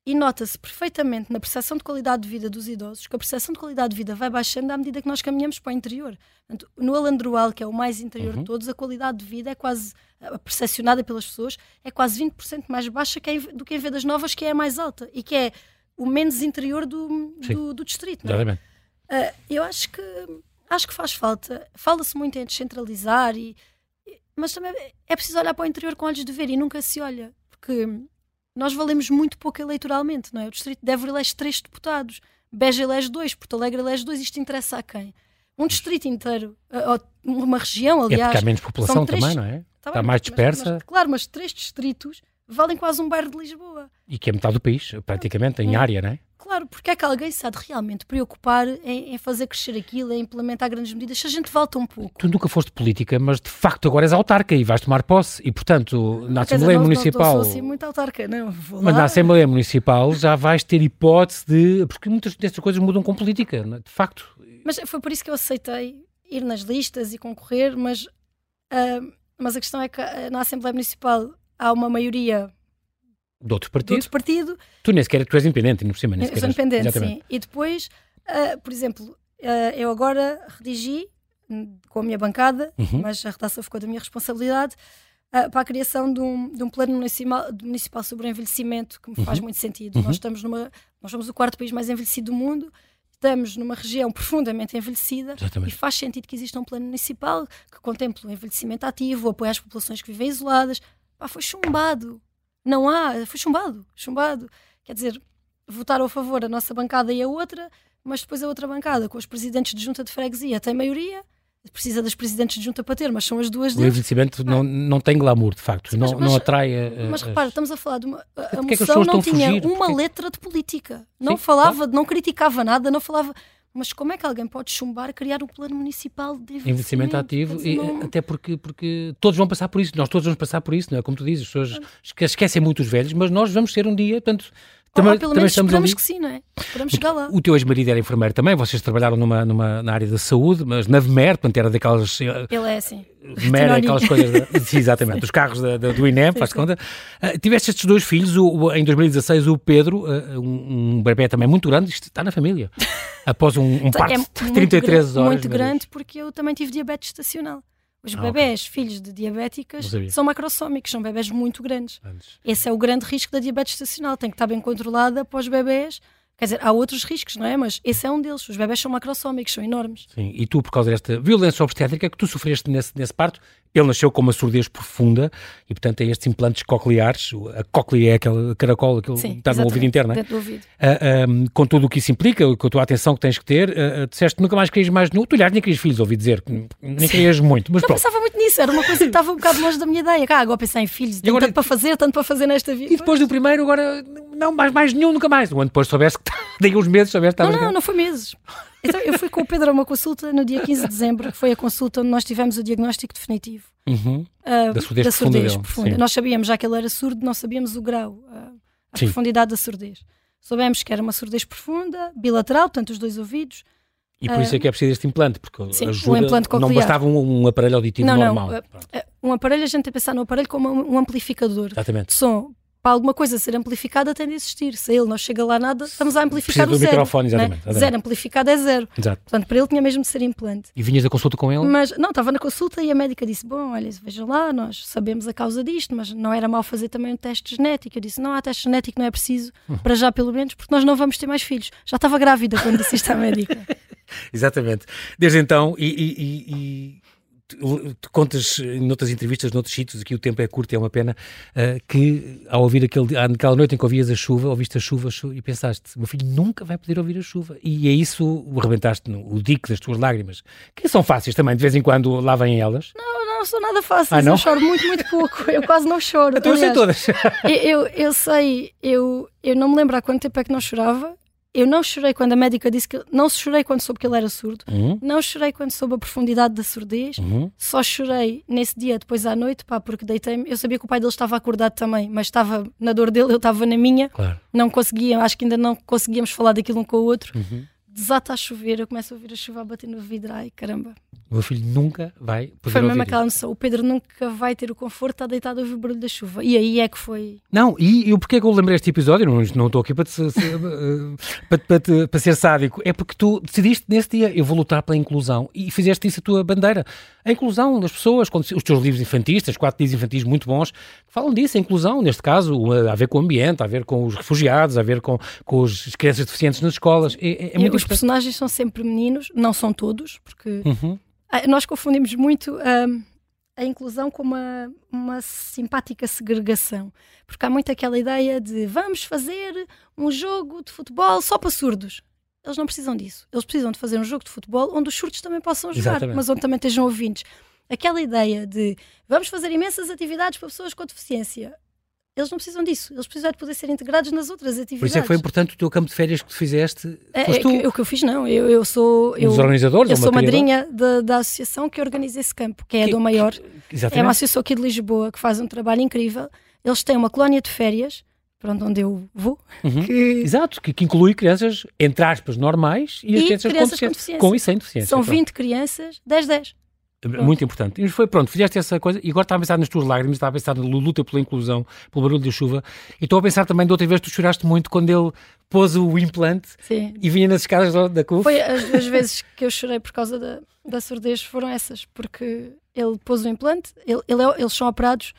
E nota-se perfeitamente na percepção de qualidade de vida dos idosos que a percepção de qualidade de vida vai baixando à medida que nós caminhamos para o interior. Portanto, no Alandroal, que é o mais interior uhum. de todos, a qualidade de vida é quase, percepcionada pelas pessoas, é quase 20% mais baixa que do que em Vedas Novas, que é a mais alta e que é o menos interior do, do, do, distrito. É? Uh, eu acho que, acho que faz falta. Fala-se muito em descentralizar, e, mas também é preciso olhar para o interior com olhos de ver e nunca se olha. Porque nós valemos muito pouco eleitoralmente, não é? O distrito de Évora elege três deputados, Beja elege dois, Porto Alegre elege dois, isto interessa a quem? Um distrito inteiro, uma região, aliás. É porque há menos população três... também, não é? Tá Está mais dispersa. Mas, mas, claro, mas três distritos valem quase um bairro de Lisboa. E que é metade do país, praticamente, em é. área, não é? Claro, porque é que alguém se há de realmente preocupar em, em, fazer crescer aquilo, em implementar grandes medidas, se a gente volta um pouco. Tu nunca foste política, mas de facto agora és autarca e vais tomar posse e, portanto, na Assembleia não, Municipal... Não, não sou assim muito autarca, não. Mas na Assembleia Municipal já vais ter hipótese de... Porque muitas destas coisas mudam com política, é? de facto. Mas foi por isso que eu aceitei ir nas listas e concorrer, mas, uh, mas a questão é que uh, na Assembleia Municipal há uma maioria de outro partido. De outro partido. Tu nem sequer tu és independente, por cima. Nem eu sou independente, Exatamente. sim. E depois, uh, por exemplo, uh, eu agora redigi hum, com a minha bancada, uhum. mas a redação ficou da minha responsabilidade, uh, para a criação de um, de um plano municipal, municipal sobre o envelhecimento, que me uhum. faz muito sentido. Uhum. Nós estamos numa, nós somos o quarto país mais envelhecido do mundo, estamos numa região profundamente envelhecida Exatamente. e faz sentido que exista um plano municipal que contemple o envelhecimento ativo, o apoio às populações que vivem isoladas. Pá, foi chumbado não há, foi chumbado, chumbado. Quer dizer, votaram a favor a nossa bancada e a outra, mas depois a outra bancada, com os presidentes de junta de freguesia, tem maioria, precisa das presidentes de junta para ter, mas são as duas deles. O envelhecimento ah. não, não tem glamour, de facto, Sim, mas, não, não atrai. A, mas repara, estamos a falar de uma. A, a moção não tinha fugir? uma Porque... letra de política, não Sim, falava, claro. não criticava nada, não falava. Mas como é que alguém pode chumbar criar um plano municipal de envelhecimento, ativo? e, não... Até porque, porque todos vão passar por isso, nós todos vamos passar por isso, não é? Como tu dizes, as pessoas esquecem muito os velhos, mas nós vamos ser um dia, portanto, também, pelo menos esperamos ali. que sim, não é? Esperamos chegar lá. O teu ex-marido era enfermeiro também, vocês trabalharam numa, numa, na área da saúde, mas na VMER, portanto era daquelas... Eh, Ele é assim. VMER é aquelas coisas... Sim, exatamente, (laughs) dos carros da, da, do INEM, faz conta. Uh, tiveste estes dois filhos, o, em 2016 o Pedro, uh, um, um bebê também muito grande, isto está na família, (laughs) após um, um parto é de 33 horas. Muito grande, porque eu também tive diabetes estacional. Os ah, bebés, okay. filhos de diabéticas, são macrosómicos, são bebés muito grandes. Antes. Esse é o grande risco da diabetes estacional. Tem que estar bem controlada para os bebés. Quer dizer, há outros riscos, não é? Mas esse é um deles. Os bebés são macrosómicos, são enormes. Sim, e tu, por causa desta violência obstétrica que tu sofreste nesse, nesse parto, ele nasceu com uma surdez profunda e, portanto, é estes implantes cocleares. A cóclea é aquele caracol que está no ouvido interno, não é? do ouvido. Uh, com tudo o que isso implica, com a tua atenção que tens que ter, uh, disseste que nunca mais querias mais nenhum. Tu, aliás, nem querias filhos, ouvi dizer, nem querias muito. Mas eu pensava muito nisso, era uma coisa que estava um bocado longe da minha ideia. Cá, agora pensar em filhos, agora... tanto para fazer, tanto para fazer nesta vida. E depois do primeiro, agora, não, mais, mais nenhum, nunca mais. Um ano depois soubeste que (laughs) daí uns meses soubeste que Não, não, não foi meses. Então, eu fui com o Pedro a uma consulta no dia 15 de dezembro, que foi a consulta onde nós tivemos o diagnóstico definitivo. Uhum. Uh, da surdez, da surdez profunda. profunda. Nós sabíamos já que ele era surdo, não sabíamos o grau, uh, a Sim. profundidade da surdez. Soubemos que era uma surdez profunda, bilateral, portanto, os dois ouvidos. E por isso é que é preciso este implante, porque Sim, ajuda, um implante não bastava um, um, aparelho auditivo não, normal. Não, um aparelho, a gente tem que pensar no aparelho como um amplificador Exatamente. de som para alguma coisa ser amplificada tem de existir. Se ele não chega lá nada, estamos a amplificar Precisa o zero. microfone, exatamente, né? exatamente. Zero amplificado é zero. Exato. Portanto, para ele tinha mesmo de ser implante. E vinhas da consulta com ele? Mas não, estava na consulta e a médica disse: Bom, olha, vejam lá, nós sabemos a causa disto, mas não era mal fazer também um teste genético. Eu disse: Não, há teste genético, não é preciso, Hum. para já pelo menos, porque nós não vamos ter mais filhos. Já estava grávida quando disse isto à médica. (laughs) Exatamente. Desde então, e- e- e tu, contas noutras entrevistas, noutros sítios, aqui o tempo é curto e é uma pena, eh, que ao ouvir aquele, aquela noite em que ouvias a chuva, ouviste a chuva chu- e pensaste, meu filho nunca vai poder ouvir a chuva. E é isso, rebentaste no, o dique das tuas lágrimas, que são fáceis também, de vez em quando lá vêm elas. Não, não sou nada fácil, Ah, não? eu choro muito, muito pouco. Eu quase não choro. Então eu sei todas. (laughs) eu, eu, eu sei, eu, eu não me lembro há quanto tempo é que não chorava. Eu não chorei quando a médica disse que. Não chorei quando soube que ele era surdo. Uhum, Não chorei quando soube a profundidade da surdez. uhum. Só chorei nesse dia, depois à noite, pá, porque deitei-me. Eu sabia que o pai dele estava acordado também, mas estava na dor dele, eu estava na minha. Claro. Não conseguia, acho que ainda não conseguíamos falar daquilo um com o outro. Uhum. Desata a chover, eu começo a ouvir a chuva a bater no vidro. Ai, caramba. O meu filho nunca vai poder Foi mesmo aquela noção. O Pedro nunca vai ter o conforto, está deitado a ouvir o barulho da chuva. E aí é que foi. Não, e eu porquê é que eu lembrei este episódio? Não, não estou aqui para, te, (laughs) eh, para, para te- para ser sádico. É porque tu decidiste nesse dia, eu vou lutar pela inclusão e fizeste isso a tua bandeira. A inclusão das pessoas, quando, os teus livros infantis, tens quatro livros infantis muito bons, falam disso, a inclusão, neste caso, a, a ver com o ambiente, a ver com os refugiados, a ver com, com as crianças deficientes nas escolas. É, é- é E muito os personagens são sempre meninos, não são todos, porque Uhum. Ah, nós confundimos muito hum, a inclusão com uma, uma simpática segregação. Porque há muito aquela ideia de vamos fazer um jogo de futebol só para surdos. Eles não precisam disso. Eles precisam de fazer um jogo de futebol onde os surdos também possam jogar, Exatamente. mas onde também estejam ouvintes. Aquela ideia de vamos fazer imensas atividades para pessoas com deficiência. Eles não precisam disso. Eles precisam de poder ser integrados nas outras atividades. Por isso é que foi importante o teu campo de férias que tu fizeste. É, é tu, que- o que eu fiz, não. Eu, eu sou. Eu, dos organizadores, eu sou madrinha da, da associação que organiza esse campo, que é a Que- do Maior. É Exatamente. uma associação aqui de Lisboa que faz um trabalho incrível. Eles têm uma colónia de férias, para onde eu vou, Uhum. que Exato, que, que inclui crianças, entre aspas, normais e, as E crianças, crianças com deficiência. Com e sem deficiência. são pronto. 20 crianças, 10-10. Muito importante. E foi pronto, fizeste essa coisa e agora estava a pensar nas tuas lágrimas, estava a pensar na luta pela inclusão, pelo barulho da chuva e estou a pensar também de outra vez tu choraste muito quando ele pôs o implante Sim. e vinha nas escadas da- da CUF. Foi as duas vezes que eu chorei por causa da, da surdez foram essas, porque ele pôs o implante, ele, ele é- eles são operados,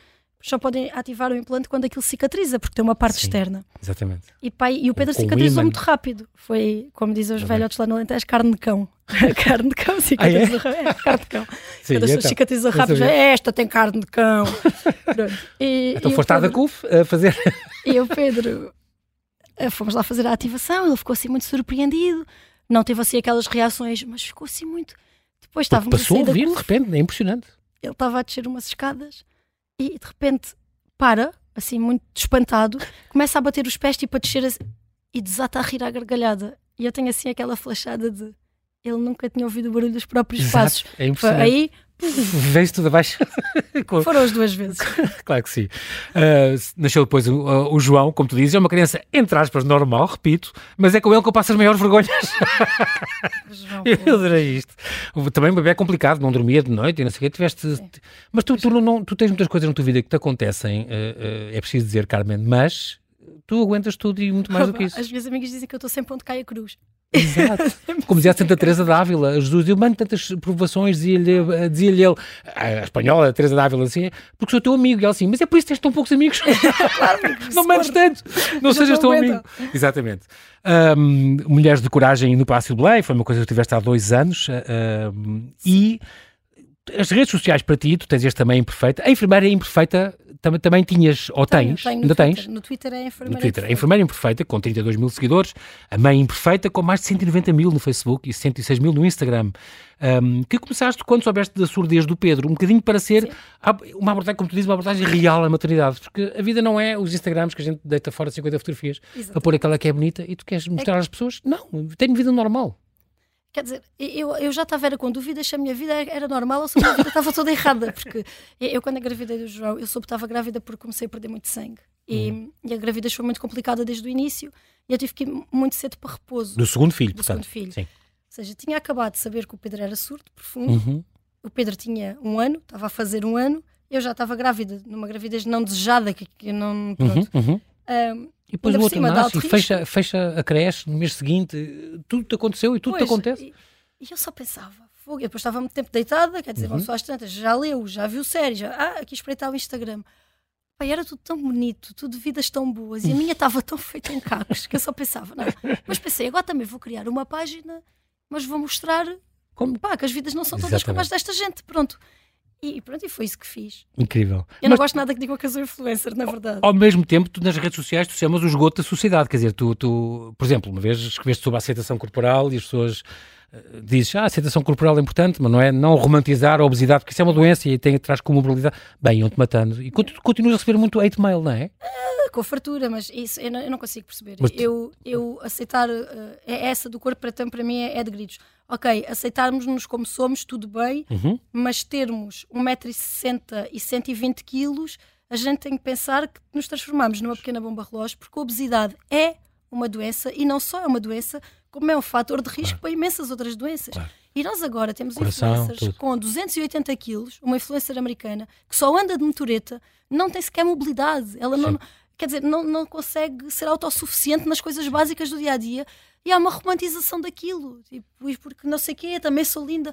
só podem ativar o implante quando aquilo cicatriza, porque tem uma parte Sim. externa. Exatamente. E, pai, e o Pedro Com cicatrizou muito rápido. Foi, como dizem os Tá velhotes lá no Alentejo, carne de cão. (laughs) carne de cão cicatrizou rápido. É, carne de cão. Sim, Cada e pessoa então? cicatriza Não rápido. sabia. É, esta tem carne de cão. (laughs) E, Então e foste à Pedro- CUF a fazer. (laughs) E o Pedro, eh, fomos lá fazer a ativação, ele ficou assim muito surpreendido, não teve assim aquelas reações, mas ficou assim muito. Depois estávamos Passou a a vir de repente, é impressionante. ele estava a descer umas escadas e de repente para, assim muito espantado, começa a bater os pés tipo a descer assim, e desata a rir à gargalhada. E eu tenho assim aquela flashada de ele nunca tinha ouvido o barulho dos próprios passos. é Foi impressionante. Aí Veio-se tudo abaixo. (laughs) Foram as duas vezes. (laughs) Claro que sim. Uh, nasceu depois o, uh, o João, como tu dizes, é uma criança, entre aspas, normal, repito, mas é com ele que eu passo as maiores vergonhas. (laughs) João, Eu adorei isto. Também o bebê é complicado, não dormia de noite e não sei o quê. Tiveste... Mas tu, tu, não, não- tu tens muitas coisas na tua vida que te acontecem, uh, uh, é preciso dizer, Carmen, mas tu aguentas tudo e muito mais do que isso. As minhas amigas dizem que eu estou sempre onde cai a cruz. Exato. (laughs) Como dizia a Santa Teresa d'Ávila, Jesus deu mano tantas provações, dizia-lhe dizia ele, a espanhola, a Teresa d'Ávila, assim, porque sou teu amigo. E ela assim, mas é por isso que tens tão poucos amigos. (laughs) não mandes tantos, não Já sejas aguenta. amigo. Exatamente. Ahm, Mulheres de Coragem no Palácio de Belém, foi uma coisa que tu tiveste há dois anos. ahm, e as redes sociais para ti, tu tens este também imperfeita. A enfermeira é imperfeita, também, também tinhas, ou Tenho, tens, tenho no ainda Twitter. tens? No Twitter é a No enfermeira. Twitter. A perfeita. enfermeira imperfeita, com 32 mil seguidores, a mãe imperfeita, com mais de 190 mil no Facebook e 106 mil no Instagram. Um, que começaste quando soubeste da surdez do Pedro, um bocadinho para ser Sim. uma abordagem, como tu dizes, uma abordagem real à maternidade, porque a vida não é os Instagrams que a gente deita fora 50 fotografias para Exatamente. pôr aquela que é bonita e tu queres mostrar às pessoas. Não, tenho vida normal. Quer dizer, eu, eu já estava era com dúvidas se a minha vida era normal ou se a minha vida estava toda errada. Porque eu, quando engravidei do João, eu soube que estava grávida porque comecei a perder muito sangue. E, Uhum. e a gravidez foi muito complicada desde o início e eu tive que ir muito cedo para repouso. Do segundo filho, Do portanto. segundo filho. Sim. Ou seja, tinha acabado de saber que o Pedro era surdo, profundo. Uhum. O Pedro tinha um ano, estava a fazer um ano, eu já estava grávida, numa gravidez não desejada, que, que não. Pronto. Uhum, uhum. Um, e depois o outro nasce e fecha, fecha a creche no mês seguinte, tudo te aconteceu e tudo pois, te acontece. E, e, eu só pensava, fogo, eu depois estava muito tempo deitada, quer dizer, uhum. uma pessoa às tantas já leu, já viu séries, já, ah, aqui espreitar o Instagram. Pai, era tudo tão bonito, tudo vidas tão boas, e a minha estava tão feita em cacos que eu só pensava, não. Mas pensei, agora também vou criar uma página, mas vou mostrar como, pá, que as vidas não são todas Exatamente. como as desta gente, pronto. E pronto, e foi isso que fiz. Incrível. Eu Mas, não gosto nada que digam que eu sou influencer, na verdade. Ao mesmo tempo, tu nas redes sociais tu chamas o esgoto da sociedade. Quer dizer, tu, tu por exemplo, uma vez escreveste sobre a aceitação corporal e as pessoas dizes, ah, a aceitação corporal é importante, mas não é não romantizar a obesidade, porque isso é uma doença e tem atrás comorbilidade. Bem, iam-te matando. E continuas a receber muito hate mail, não é? Uh, com fartura, mas isso eu não, eu não consigo perceber. Mas, eu, eu aceitar uh, essa do corpo para, para mim é, é de gritos ok, aceitarmos-nos como somos, tudo bem, uhum. mas termos 1,60m e 120kg, a gente tem que pensar que nos transformamos numa pequena bomba relógio, porque a obesidade é uma doença e não só é uma doença, como é um fator de risco claro. para imensas outras doenças. Claro. E nós agora temos Coração, influencers tudo. com 280 quilos, uma influencer americana, que só anda de motoreta, não tem sequer mobilidade. Ela não, quer dizer, não, não consegue ser autossuficiente nas coisas básicas do dia a dia e há uma romantização daquilo. Tipo, porque não sei o quê, também sou linda.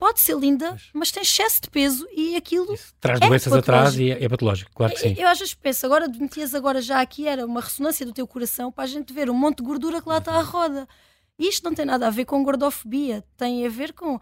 Pode ser linda, mas tem excesso de peso e aquilo. Isso traz é doenças atrás e é, é, patológico, claro que sim. Eu, eu às vezes penso, agora metias agora já aqui, era uma ressonância do teu coração para a gente ver um monte de gordura que lá está à roda. E isto não tem nada a ver com gordofobia, tem a ver com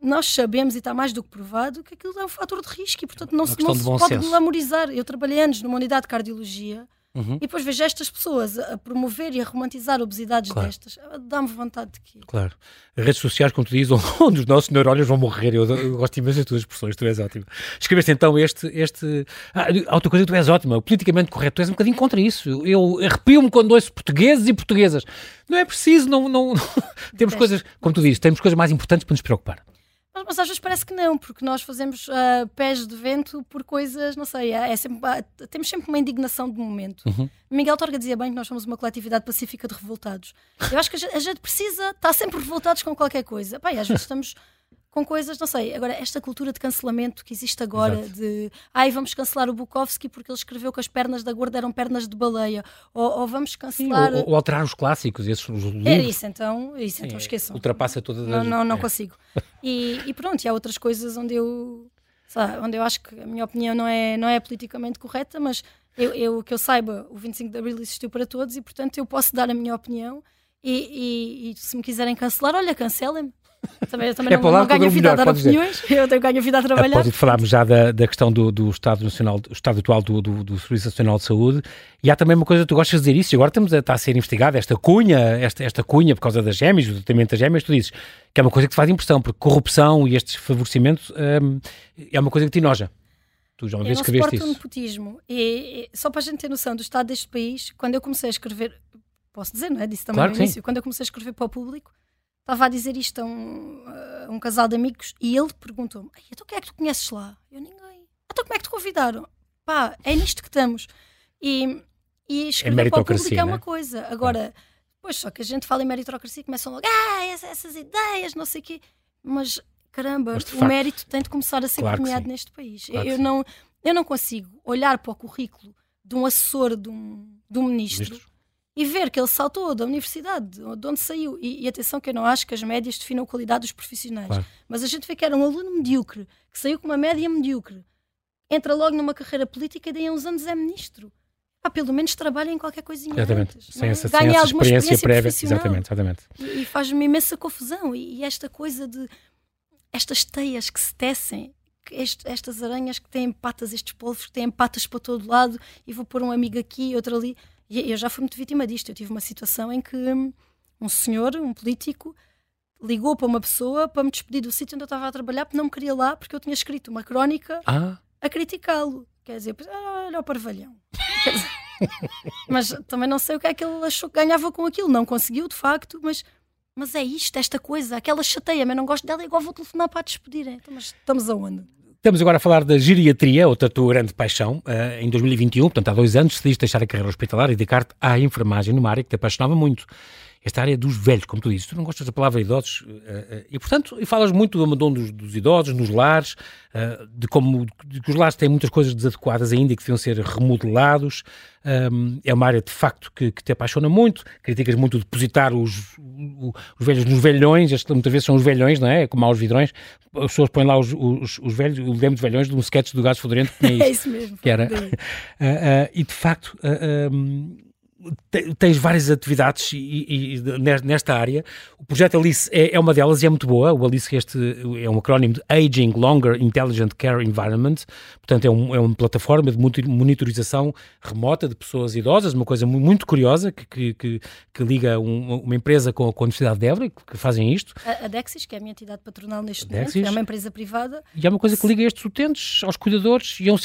nós sabemos, e está mais do que provado, que aquilo é um fator de risco e, portanto, não, se, não se pode senso. glamorizar. Eu trabalhei anos numa unidade de cardiologia Uhum. E depois vejo estas pessoas a promover e a romantizar obesidades claro. destas. Dá-me vontade de que. Claro. Redes sociais, como tu dizes, (laughs) onde os nossos neurónios vão morrer. Eu, eu gosto imenso das tuas expressões, tu és ótimo. Escreveste então este. este... Ah, outra coisa, tu és ótima. Politicamente correto, tu és um bocadinho contra isso. Eu arrepio-me quando ouço portugueses e portuguesas. Não é preciso, não. não... (laughs) temos coisas, como tu dizes, temos coisas mais importantes para nos preocupar. Mas, mas, às vezes parece que não, porque nós fazemos uh, pés de vento por coisas, não sei, é, é sempre, uh, temos sempre uma indignação de momento. Uhum. Miguel Torga dizia bem que nós somos uma coletividade pacífica de revoltados. Eu acho que a gente, a gente precisa estar sempre revoltados com qualquer coisa. Pai, às vezes estamos com coisas, não sei, agora esta cultura de cancelamento que existe agora, Exato. de ai, vamos cancelar o Bukowski porque ele escreveu que as pernas da gorda eram pernas de baleia, ou, ou vamos cancelar. Sim, ou, ou, alterar os clássicos, esses os livros. Era isso então, isso Sim, então esqueçam. Ultrapassa todas as. Não, não, não é. consigo. (laughs) E, e, pronto, e há outras coisas onde eu. Onde eu acho que a minha opinião não é, não é politicamente correta, mas eu, eu que eu saiba, o 25 de Abril existiu para todos e, portanto, eu posso dar a minha opinião. E, e, e se me quiserem cancelar, olha, cancelem-me também, também é não, não ganho vida a dar opiniões, dizer. eu tenho ganho vida a trabalhar. Pode falarmos já da, da questão do, do Estado Nacional, do Estado atual do, do, do, Serviço Nacional de Saúde, e há também uma coisa, tu gostas de dizer isso, e agora estamos a, está a ser investigada esta cunha, esta, esta cunha por causa das gêmeas, do tratamento das gêmeas, tu dizes que é uma coisa que te faz impressão, porque corrupção e estes favorecimentos hum, é uma coisa que te enoja. Tu já uma vez escreveste isso. Eu nepotismo, e, e, só para a gente ter noção do estado deste país, quando eu comecei a escrever, posso dizer, não é? Disse também claro no início, sim. quando eu comecei a escrever para o público, estava a dizer isto a um, a um casal de amigos e ele perguntou-me: então quem é que tu conheces lá? Eu ninguém. Então como é que te convidaram? Pá, é nisto que estamos. E, e escrever é para o público é uma né? coisa. Agora, pois só que a gente fala em meritocracia e começam logo, ah, essas, essas ideias, não sei o quê. Mas caramba, Mas, o facto, mérito tem de começar a ser claro premiado neste país. Claro eu, não, eu não consigo olhar para o currículo de um assessor de um, de um ministro, ministro e ver que ele saltou da universidade, de onde saiu. E, e, atenção que eu não acho que as médias definam a qualidade dos profissionais. Claro. Mas a gente vê que era um aluno medíocre, que saiu com uma média medíocre, entra logo numa carreira política e daí a uns anos é ministro. Pá, pelo menos trabalha em qualquer coisinha Exatamente, antes, sem, é? essa, sem essa experiência, prévia. Exatamente, exatamente. E, e faz-me imensa confusão. E, e, esta coisa de... Estas teias que se tecem, este, estas aranhas que têm patas, estes polvos que têm patas para todo lado, e vou pôr um amigo aqui, outro ali e eu já fui muito vítima disto. Eu tive uma situação em que um senhor, um político, ligou para uma pessoa para me despedir do sítio onde eu estava a trabalhar porque não me queria lá porque eu tinha escrito uma crónica ah. a criticá-lo. Quer dizer, ah, olha o parvalhão. (laughs) mas também não sei o que é que ele achou que ganhava com aquilo. Não conseguiu, de facto, mas, mas é isto, esta coisa. Aquela chateia, mas não gosto dela, igual vou telefonar para a despedir. Então, mas estamos aonde? Estamos agora a falar da geriatria, outra tua grande paixão. Uh, em 2021, portanto há dois anos, decidiste deixar a carreira hospitalar e dedicar-te à enfermagem numa área que te apaixonava muito. Esta área dos velhos, como tu dizes. Tu não gostas da palavra idosos e, portanto, e falas muito do abandono dos, dos idosos, nos lares, de como de que os lares têm muitas coisas desadequadas ainda e que deviam ser remodelados. é uma área, de facto, que, que te apaixona muito. Criticas muito depositar os, os velhos nos velhões, muitas vezes são os velhões, não é? Como há os vidrões, as pessoas põem lá os, os, os velhos, o lembro de velhões de um sketch do Gás Fodorento que tinha (laughs) isso. é isso mesmo. Que era, e de facto, uh, um, tens várias atividades e, e, nesta área. O projeto Alice é, é, uma delas e é muito boa. O Alice este é um acrónimo de Aging Longer Intelligent Care Environment. Portanto, é, um, é uma plataforma de monitorização remota de pessoas idosas, uma coisa muito curiosa que, que, que liga um, uma empresa com, com a Universidade de Évora, que, fazem isto. A, a, Dexis, que é a minha entidade patronal neste Dexis. momento, é uma empresa privada. E é uma coisa que liga estes utentes aos cuidadores e é um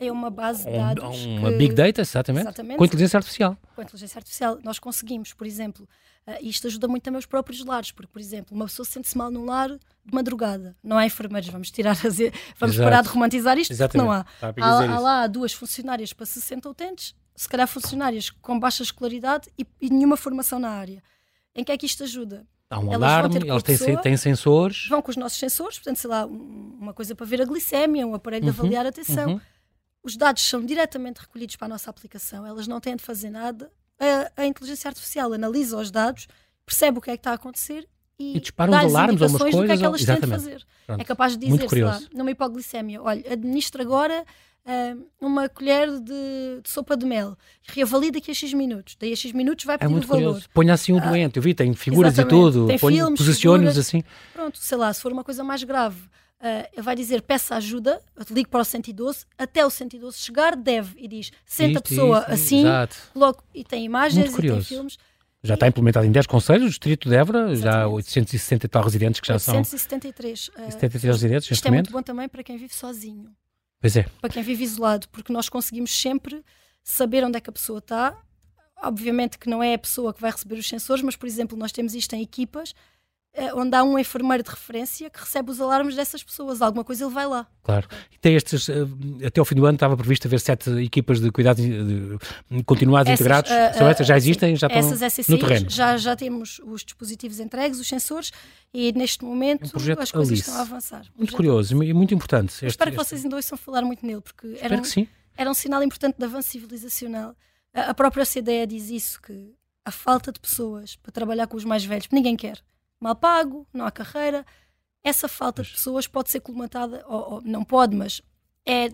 É uma base de dados. Uma que... big data, exatamente, exatamente. Com inteligência artificial artificial. Com a inteligência artificial, nós conseguimos, por exemplo, uh, isto ajuda muito também os próprios lares, porque, por exemplo, uma pessoa sente-se mal num lar de madrugada, não há enfermeiros, vamos tirar, vamos Exato. parar de romantizar isto, Exatamente. porque não há. Há, há, lá duas funcionárias para 60 utentes, se calhar funcionárias com baixa escolaridade e, e nenhuma formação na área. Em que é que isto ajuda? Há um elas alarme, eles têm, têm, sensores. Vão com os nossos sensores, portanto, sei lá, uma coisa para ver a glicémia, um aparelho uhum, de avaliar a atenção. Uhum os dados são diretamente recolhidos para a nossa aplicação, elas não têm de fazer nada. A, a inteligência artificial analisa os dados, percebe o que é que está a acontecer e, e dispara uns alarmes ou umas coisas. do que é que elas têm de fazer. Pronto. É capaz de dizer, sei lá, numa hipoglicemia, olha, administra agora uh, uma colher de, de, sopa de mel, reavalia daqui a X minutos, daí a X minutos vai é pedir é muito o valor. Curioso. Ponha assim o doente, eu vi, tem figuras e tudo, posicione-os assim. Pronto, sei lá, se for uma coisa mais grave, uh, vai dizer peça ajuda, ligue para o 112, até o 112 chegar, deve e diz senta a pessoa isto, assim, logo, e tem imagens e tem filmes. Já está implementado em 10 conselhos, o Distrito de Évora, Exatamente. já 860 e tal residentes que já 873, são. 873 uh, residentes, Isto é muito bom também para quem vive sozinho. Pois é. Para quem vive isolado, porque nós conseguimos sempre saber onde é que a pessoa está. Obviamente que não é a pessoa que vai receber os sensores, mas, por exemplo, nós temos isto em equipas onde há um enfermeiro de referência que recebe os alarmes dessas pessoas. Alguma coisa ele vai lá. Claro. E tem estes, eh, até ao fim do ano estava previsto haver sete equipas de cuidados continuados essas, integrados. Uh, São essas? Já existem? Já estão essas SCCs, no terreno? Já, já temos os dispositivos entregues, os sensores, e neste momento um as coisas Alice. estão a avançar. Um muito curioso e muito importante. Este, espero que vocês ainda ouçam falar muito nele, porque era um, era um sinal importante de avanço civilizacional. A, a própria OCDE diz isso, que a falta de pessoas para trabalhar com os mais velhos, ninguém quer mal pago, não há carreira. Essa falta de pessoas pode ser colmatada, ou, ou não pode, mas é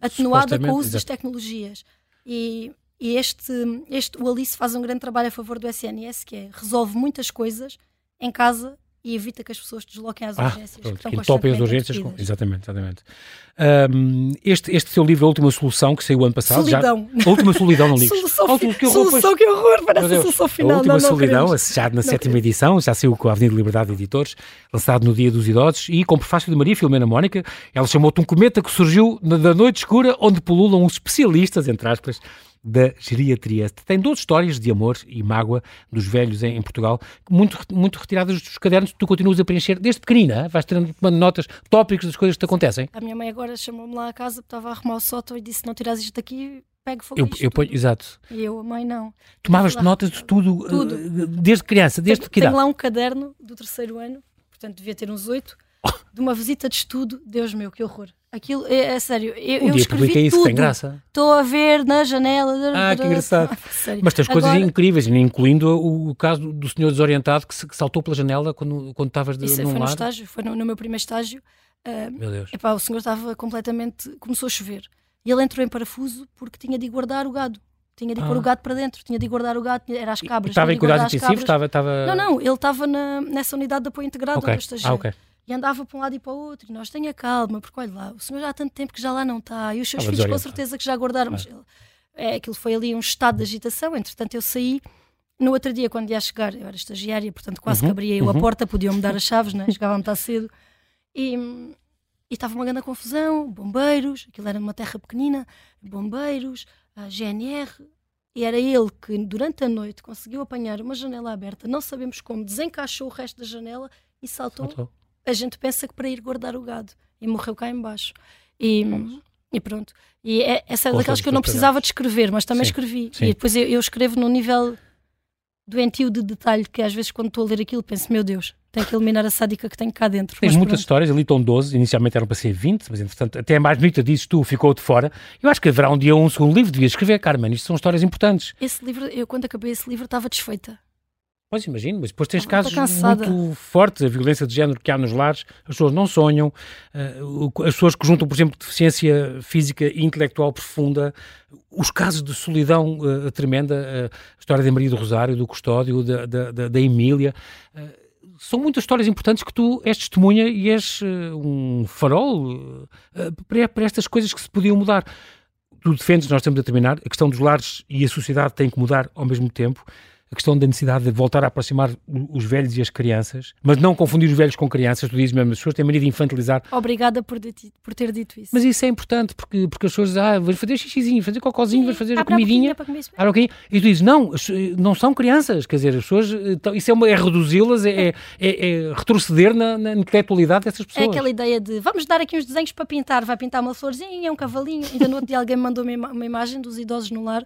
atenuada com o uso das tecnologias. E, e, este, este, o Alice faz um grande trabalho a favor do SNS, que é resolve muitas coisas em casa e evita que as pessoas desloquem às ah, urgências. Pronto, que entopem as urgências. Com, exatamente, exatamente. Um, este, este seu livro, A Última Solução, que saiu ano passado. Solidão. Já, a Última Solidão não (laughs) li. Solução, que horror, solução, que horror, parece a solução final. A Última não, Solidão, associado na não sétima queremos. edição, já saiu com a Avenida Liberdade Editores, lançado no Dia dos Idosos, e com o prefácio de Maria Filomena Mónica. Ela chamou-te um cometa que surgiu da noite escura, onde pululam os especialistas, entre aspas, da geriatria. Tem duas histórias de amor e mágoa dos velhos em, em, Portugal, muito, muito retiradas dos cadernos que tu continuas a preencher desde pequenina. Vais tendo notas, tópicos das coisas que te acontecem. A minha mãe agora chamou-me lá a casa, estava a arrumar o sótão e disse: Não tiras isto daqui, pego fogo. Eu, eu ponho, exato. E eu, a mãe, não. Tomavas notas de tudo, tudo. Uh, desde criança, desde tenho, que Tenho lá um caderno do terceiro ano, portanto devia ter uns oito, de uma visita de estudo. Deus meu, que horror. Aquilo, é, é sério, eu, um eu escrevi isso, tudo. tem graça. Estou a ver na janela. Ah, que engraçado. (laughs) Mas tens coisas Agora, incríveis, incluindo o, o, caso do senhor desorientado que, se, que saltou pela janela quando, quando estavas de, isso num foi no estágio, foi no, no meu primeiro estágio. Uh, meu Deus. Epá, o senhor estava completamente. Começou a chover. E ele entrou em parafuso porque tinha de guardar o gado. Tinha de ah. pôr o gado para dentro, tinha de guardar o gado, era as cabras. Estava em cuidados intensivos? Estava, estava... Não, não, ele estava nessa unidade de apoio integrado okay. onde eu Ah, okay e andava para um lado e para o outro. E nós, tenha calma, porque olha lá, o senhor já há tanto tempo que já lá não está, e os seus filhos com certeza que já guardaram. Mas é, aquilo foi ali um estado de agitação. Entretanto, eu saí. No outro dia, quando ia chegar, eu era estagiária, portanto quase uhum, que abria eu uhum. a porta, podiam-me dar as chaves, né? (laughs) chegava-me estar cedo. E, e estava uma grande confusão, bombeiros, aquilo era numa terra pequenina, bombeiros, a GNR, e era ele que durante a noite conseguiu apanhar uma janela aberta, não sabemos como, desencaixou o resto da janela e saltou. saltou a gente pensa que para ir guardar o gado e morreu cá embaixo. E, e pronto. E é, essa é daquelas que eu não precisava de escrever, mas também sim, escrevi. Sim. E depois eu, eu, escrevo no nível doentio de detalhe que às vezes quando estou a ler aquilo penso, meu Deus, tenho que eliminar a sádica que tenho cá dentro. Tens muitas pronto. histórias, ali estão 12, inicialmente eram para ser 20, mas entretanto até a mais bonita dizes tu, ficou de fora. Eu acho que haverá um dia um segundo livro, devias escrever, Carmen, isto são histórias importantes. Esse livro, eu quando acabei esse livro estava desfeita. Pois imagino, mas depois tens casos muito fortes, a violência de género que há nos lares, as pessoas não sonham, uh, as pessoas que juntam, por exemplo, deficiência física e intelectual profunda, os casos de solidão uh, tremenda, uh, a história da Maria do Rosário, do Custódio, da, da, da, da Emília, são muitas histórias importantes que tu és testemunha e és um farol para, para estas coisas que se podiam mudar. Tu defendes, nós temos a terminar, a questão dos lares e a sociedade têm que mudar ao mesmo tempo a questão da necessidade de voltar a aproximar os velhos e as crianças, mas não confundir os velhos com crianças, tu dizes mesmo, as pessoas têm mania de infantilizar. Obrigada por, por ter dito isso. Mas isso é importante, porque, porque as pessoas ah, vais fazer xixizinho, fazer cocózinho, vais fazer a comidinha, ah, okay. e tu dizes, não, não são crianças, quer dizer, as pessoas, então, isso é, uma, é reduzi-las, é, é, é, retroceder na, na, intelectualidade dessas pessoas. É aquela ideia de, vamos dar aqui uns desenhos para pintar, vai pintar uma florzinha, um cavalinho, ainda no outro dia alguém me mandou uma, uma imagem dos idosos no lar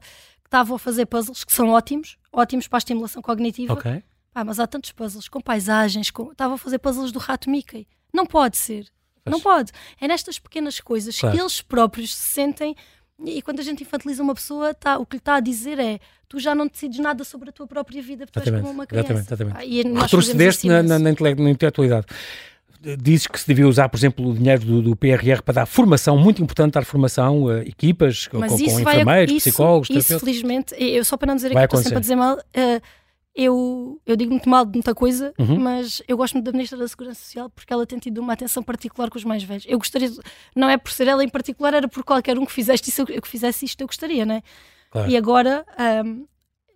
estavam a fazer puzzles que são ótimos, ótimos para a estimulação cognitiva. Ok. Ah, mas há tantos puzzles com paisagens, com... estavam a fazer puzzles do rato Mickey. Não pode ser. Mas... Não pode. É nestas pequenas coisas claro. que eles próprios se sentem. E quando a gente infantiliza uma pessoa, tá, o que lhe está a dizer é tu já não decides nada sobre a tua própria vida, porque exatamente, és como uma criança. Exatamente, exatamente. Ah, Retrocedeste na, na, na, na intelectualidade dizes que se devia usar, por exemplo, o dinheiro do, do PRR para dar formação, muito importante dar formação a equipas Mas com, com enfermeiros, isso, psicólogos, Isso, felizmente, eu só para não dizer que estou sempre a dizer mal, uh, eu, eu digo muito mal de muita coisa, uhum. mas eu gosto muito da Ministra da Segurança Social porque ela tem tido uma atenção particular com os mais velhos. Eu gostaria, de, não é por ser ela em particular, era por qualquer um que fizesse isso, que fizesse isto, eu gostaria, não é? Claro. E agora, um,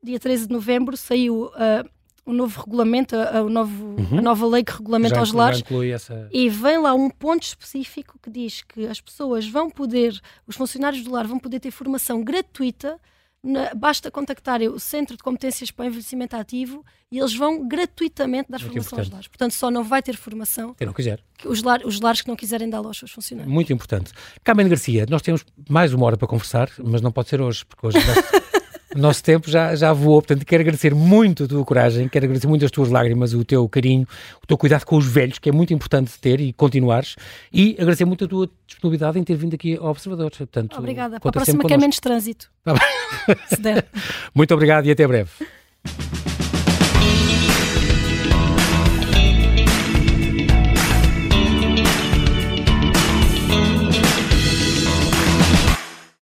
dia 13 de novembro, saiu. Uh, o novo regulamento, a, o novo, uhum. a nova lei que regulamenta já, os lares, essa... e vem lá um ponto específico que diz que as pessoas vão poder, os funcionários do lar vão poder ter formação gratuita, na, basta contactarem o Centro de Competências para o Envelhecimento Ativo e eles vão gratuitamente dar Muito formação importante. aos lares. Portanto, só não vai ter formação quem não quiser. Os, lar, os lares que não quiserem dar aos seus funcionários. Muito importante. Carmen Garcia, nós temos mais uma hora para conversar, mas não pode ser hoje, porque hoje (laughs) o nosso tempo já, já voou, portanto quero agradecer muito a tua coragem, quero agradecer muito as tuas lágrimas, o teu carinho, o teu cuidado com os velhos, que é muito importante ter e continuares, e agradecer muito a tua disponibilidade em ter vindo aqui ao Observador. Portanto, Obrigada, para a próxima quer menos trânsito. Tá. (laughs) Muito obrigado e até breve.